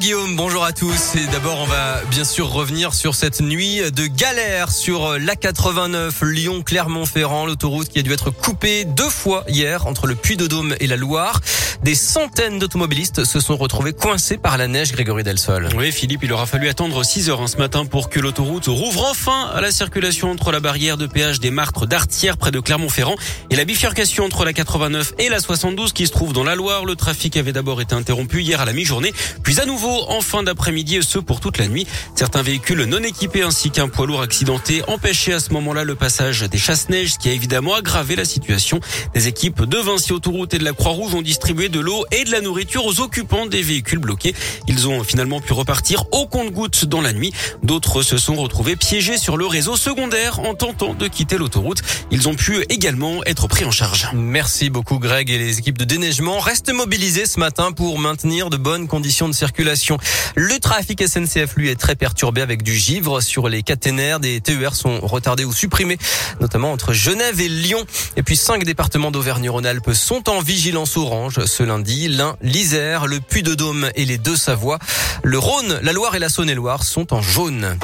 Guillaume, bonjour à tous. Et d'abord, on va bien sûr revenir sur cette nuit de galère sur la 89 Lyon-Clermont-Ferrand, l'autoroute qui a dû être coupée deux fois hier entre le Puy-de-Dôme et la Loire. Des centaines d'automobilistes se sont retrouvés coincés par la neige, Grégory Delsol. Oui, Philippe, il aura fallu attendre 6 heures hein, ce matin pour que l'autoroute rouvre enfin à la circulation entre la barrière de péage des Martres d'Artière près de Clermont-Ferrand et la bifurcation entre la 89 et la 72 qui se trouve dans la Loire. Le trafic avait d'abord été interrompu hier à la mi-journée, puis à nouveau en fin d'après-midi et ce pour toute la nuit. Certains véhicules non équipés ainsi qu'un poids lourd accidenté empêchaient à ce moment-là le passage des chasse-neige, ce qui a évidemment aggravé la situation. Des équipes de Vinci Autoroute et de la Croix-Rouge ont distribué de l'eau et de la nourriture aux occupants des véhicules bloqués. Ils ont finalement pu repartir au compte-gouttes dans la nuit. D'autres se sont retrouvés piégés sur le réseau secondaire en tentant de quitter l'autoroute. Ils ont pu également être pris en charge. Merci beaucoup Greg et les équipes de déneigement restent mobilisées ce matin pour maintenir de bonnes conditions de circulation. Le trafic SNCF lui est très perturbé avec du givre sur les caténaires. Des TER sont retardés ou supprimés, notamment entre Genève et Lyon. Et puis cinq départements d'Auvergne-Rhône-Alpes sont en vigilance orange ce lundi. L'Ain, l'Isère, le Puy-de-Dôme et les deux Savoies. Le Rhône, la Loire et la Saône-et-Loire sont en jaune.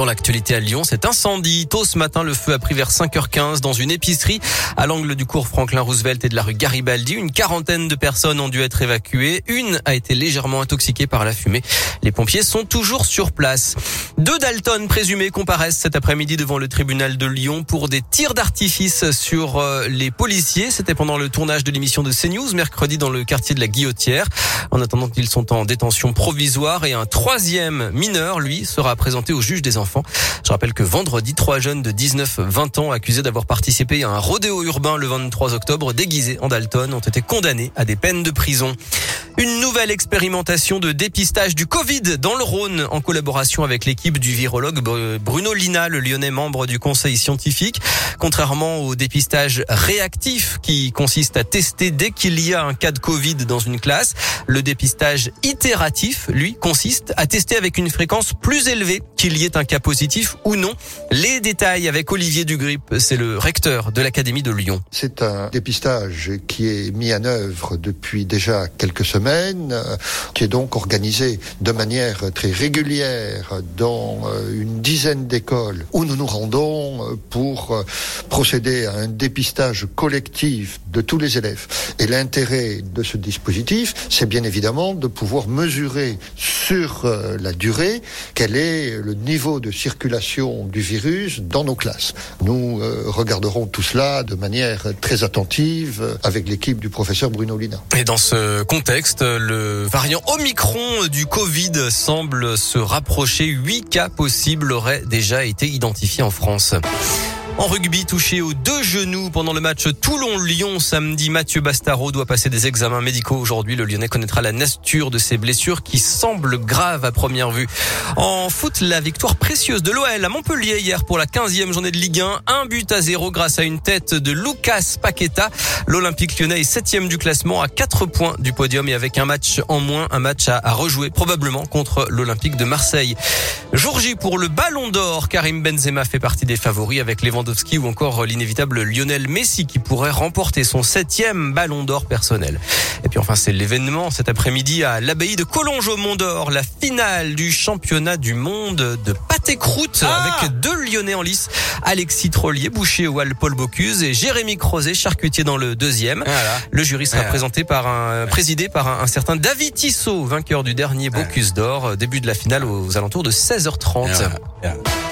Dans l'actualité à Lyon, cet incendie. Tôt ce matin, le feu a pris vers 5h15 dans une épicerie à l'angle du cours Franklin Roosevelt et de la rue Garibaldi. Une quarantaine de personnes ont dû être évacuées. Une a été légèrement intoxiquée par la fumée. Les pompiers sont toujours sur place. Deux Dalton présumés comparaissent cet après-midi devant le tribunal de Lyon pour des tirs d'artifice sur euh, les policiers. C'était pendant le tournage de l'émission de CNews mercredi dans le quartier de la Guillotière. En attendant qu'ils sont en détention provisoire et un troisième mineur, lui, sera présenté au juge des enfants. Je rappelle que vendredi, trois jeunes de 19-20 ans accusés d'avoir participé à un rodéo urbain le 23 octobre déguisés en Dalton ont été condamnés à des peines de prison. Une nouvelle expérimentation de dépistage du Covid dans le Rhône en collaboration avec l'équipe du virologue Bruno Lina, le lyonnais membre du conseil scientifique. Contrairement au dépistage réactif qui consiste à tester dès qu'il y a un cas de Covid dans une classe, le dépistage itératif, lui, consiste à tester avec une fréquence plus élevée qu'il y ait un cas positif ou non. Les détails avec Olivier Dugrip, c'est le recteur de l'Académie de Lyon. C'est un dépistage qui est mis en œuvre depuis déjà quelques euh, qui est donc organisé de manière très régulière dans euh, une dizaine d'écoles où nous nous rendons euh, pour procéder à un dépistage collectif de tous les élèves. Et l'intérêt de ce dispositif, c'est bien évidemment de pouvoir mesurer sur la durée quel est le niveau de circulation du virus dans nos classes. Nous regarderons tout cela de manière très attentive avec l'équipe du professeur Bruno Lina. Et dans ce contexte, le variant Omicron du Covid semble se rapprocher. Huit cas possibles auraient déjà été identifiés en France. En rugby, touché aux deux genoux pendant le match Toulon-Lyon samedi, Mathieu Bastaro doit passer des examens médicaux aujourd'hui. Le Lyonnais connaîtra la nature de ses blessures qui semblent graves à première vue. En foot, la victoire précieuse de l'OL à Montpellier hier pour la 15e journée de Ligue 1. Un but à zéro grâce à une tête de Lucas Paqueta. L'Olympique lyonnais est septième du classement à 4 points du podium et avec un match en moins, un match à, à rejouer probablement contre l'Olympique de Marseille. Jour J pour le Ballon d'Or. Karim Benzema fait partie des favoris avec Lewandowski ou encore l'inévitable Lionel Messi qui pourrait remporter son septième ballon d'or personnel. Et puis enfin, c'est l'événement cet après-midi à l'abbaye de Collonges au Mont d'Or, la finale du championnat du monde de pâté croûte Ah avec deux Lyonnais en lice, Alexis Trollier, boucher au Paul Bocuse et Jérémy Crozet, charcutier dans le deuxième. Voilà. Le jury sera Voilà. présenté par un, présidé par un, un certain David Tissot, vainqueur du dernier Bocuse d'Or, début de la finale aux alentours de 16h30. Voilà. Voilà.